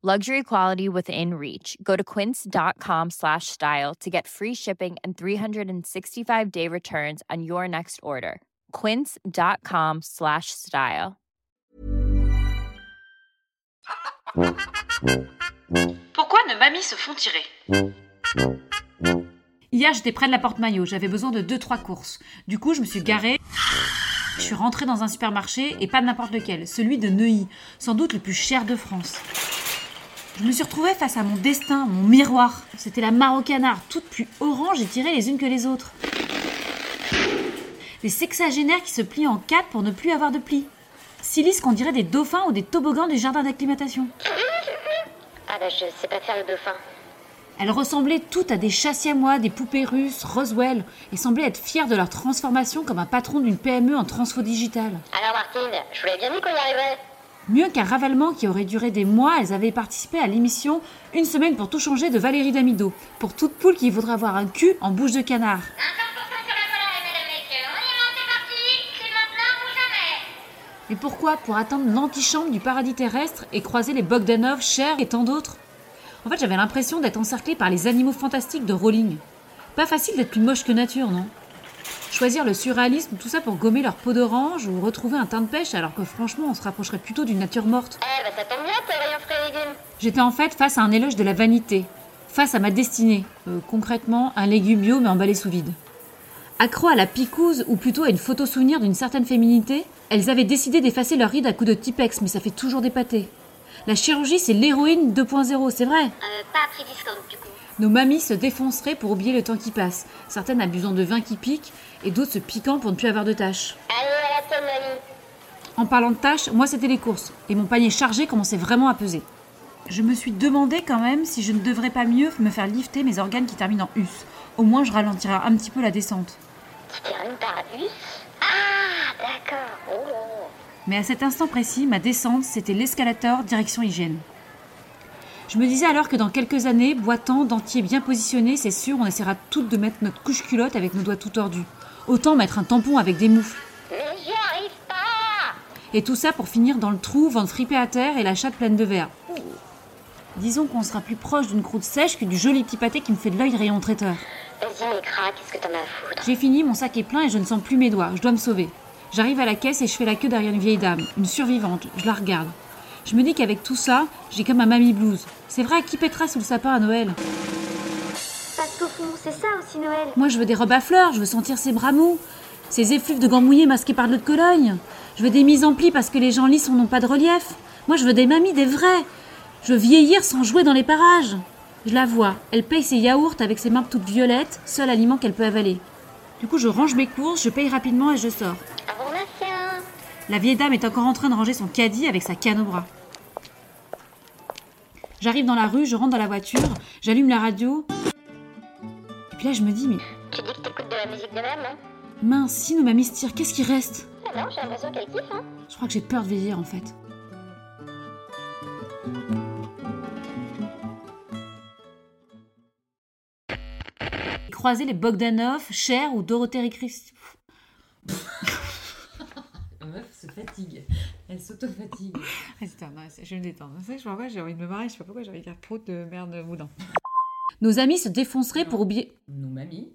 Luxury quality within reach. Go to quince.com slash style to get free shipping and 365 day returns on your next order. Quince.com slash style. Pourquoi ne mamies se font tirer? Hier, j'étais près de la porte maillot, j'avais besoin de 2-3 courses. Du coup, je me suis garée. Je suis rentrée dans un supermarché et pas n'importe lequel, celui de Neuilly, sans doute le plus cher de France. Je me suis retrouvée face à mon destin, mon miroir. C'était la marocanard, toute plus orange et tirée les unes que les autres. Des sexagénaires qui se plient en quatre pour ne plus avoir de plis. Si lisses qu'on dirait des dauphins ou des toboggans du jardin d'acclimatation. Ah bah je sais pas faire le dauphin. Elles ressemblaient toutes à des chassiamois, des poupées russes, Roswell, et semblaient être fières de leur transformation comme un patron d'une PME en transfo digital. Alors Martine, je vous l'avais bien dit qu'on y arriverait. Mieux qu'un ravalement qui aurait duré des mois, elles avaient participé à l'émission Une semaine pour tout changer de Valérie Damido, pour toute poule qui voudrait avoir un cul en bouche de canard. Mais pourquoi Pour attendre l'antichambre du paradis terrestre et croiser les Bogdanov, Cher et tant d'autres? En fait, j'avais l'impression d'être encerclée par les animaux fantastiques de Rowling. Pas facile d'être plus moche que nature, non? Choisir le surréalisme, tout ça pour gommer leur peau d'orange ou retrouver un teint de pêche alors que franchement on se rapprocherait plutôt d'une nature morte. Eh bah ça tombe bien, rayon frais légumes. J'étais en fait face à un éloge de la vanité, face à ma destinée, Euh, concrètement un légume bio mais emballé sous vide. Accro à la picouse ou plutôt à une photo souvenir d'une certaine féminité, elles avaient décidé d'effacer leurs rides à coups de Tipex mais ça fait toujours des pâtés. La chirurgie c'est l'héroïne 2.0, c'est vrai Euh, pas à prix discount du coup. Nos mamies se défonceraient pour oublier le temps qui passe, certaines abusant de vin qui pique et d'autres se piquant pour ne plus avoir de tâches. Allez, à la mamie. En parlant de tâches, moi c'était les courses, et mon panier chargé commençait vraiment à peser. Je me suis demandé quand même si je ne devrais pas mieux me faire lifter mes organes qui terminent en us. Au moins je ralentirai un petit peu la descente. Tu termines par us Ah, d'accord. Oh. Mais à cet instant précis, ma descente, c'était l'escalator direction hygiène. Je me disais alors que dans quelques années, boitant, dentier bien positionné, c'est sûr, on essaiera toutes de mettre notre couche culotte avec nos doigts tout tordus. Autant mettre un tampon avec des moufles. Mais j'y arrive pas Et tout ça pour finir dans le trou, ventre fripé à terre et la chatte pleine de verre. Disons qu'on sera plus proche d'une croûte sèche que du joli petit pâté qui me fait de l'œil rayon traiteur. Vas-y, mais qu'est-ce que t'en as à foutre? J'ai fini, mon sac est plein et je ne sens plus mes doigts. Je dois me sauver. J'arrive à la caisse et je fais la queue derrière une vieille dame, une survivante. Je la regarde. Je me dis qu'avec tout ça, j'ai comme un mamie blues. C'est vrai, qui pètera sous le sapin à Noël? Parce qu'au fond, c'est ça aussi Noël. Moi, je veux des robes à fleurs, je veux sentir ses bras mous, ses effluves de gants mouillés masqués par de l'eau de Cologne. Je veux des mises en plis parce que les gens lisses n'ont pas de relief. Moi, je veux des mamies, des vraies. Je veux vieillir sans jouer dans les parages. Je la vois, elle paye ses yaourts avec ses mains toutes violettes, seul aliment qu'elle peut avaler. Du coup, je range mes courses, je paye rapidement et je sors. La vieille dame est encore en train de ranger son caddie avec sa canne au bras. J'arrive dans la rue, je rentre dans la voiture, j'allume la radio. Et puis là, je me dis, mais Tu dis que t'écoutes de la musique de même, hein? mince, si nos mamies se tirent, qu'est-ce qui reste? Ah non, j'ai l'impression qu'elle kiffe, hein Je crois que j'ai peur de vieillir en fait. Croiser les Bogdanov, Cher ou Dorothée Christ. La meuf se fatigue. Elle s'auto-fatigue. je me détends. Je pas j'ai envie de me marrer, je sais pas pourquoi j'ai envie de dire prout de merde moudin. Nos amis se défonceraient pour oublier. Nos mamies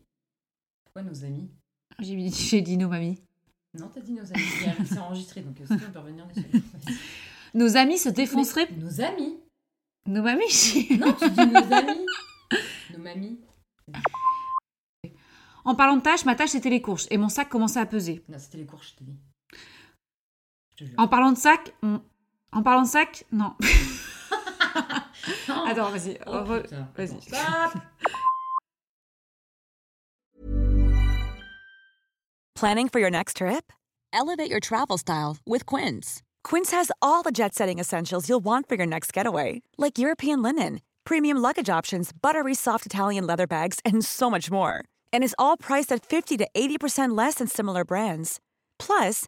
Pourquoi nos amis J'ai dit, nos mamies. Non, t'as dit nos amis. C'est- enregistré, donc euh, si on peut revenir dessus. Nos amis se défonceraient. Mais Nos amis Nos mamies Non, tu dis nos amis Nos mamies En parlant de tâches, ma tâche c'était les courses et mon sac commençait à peser. Non, c'était les courses, je t'ai dit. Je te jure. En parlant de sac, on- en parlant de sac, non. Non. Attends, vas-y. Oh, re- Vas-y. Planning for your next trip? Elevate your travel style with Quince. Quince has all the jet setting essentials you'll want for your next getaway, like European linen, premium luggage options, buttery soft Italian leather bags, and so much more. and is all priced at 50 to 80% less than similar brands. Plus,